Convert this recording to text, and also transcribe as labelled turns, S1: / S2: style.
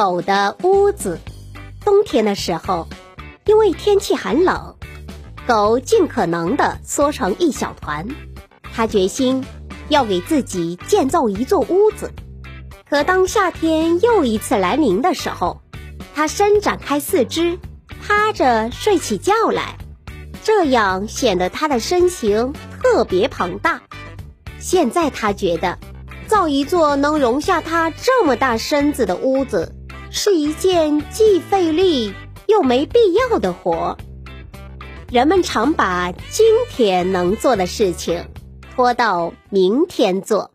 S1: 狗的屋子。冬天的时候，因为天气寒冷，狗尽可能的缩成一小团。它决心要给自己建造一座屋子。可当夏天又一次来临的时候，它伸展开四肢，趴着睡起觉来，这样显得它的身形特别庞大。现在它觉得，造一座能容下它这么大身子的屋子。是一件既费力又没必要的活。人们常把今天能做的事情拖到明天做。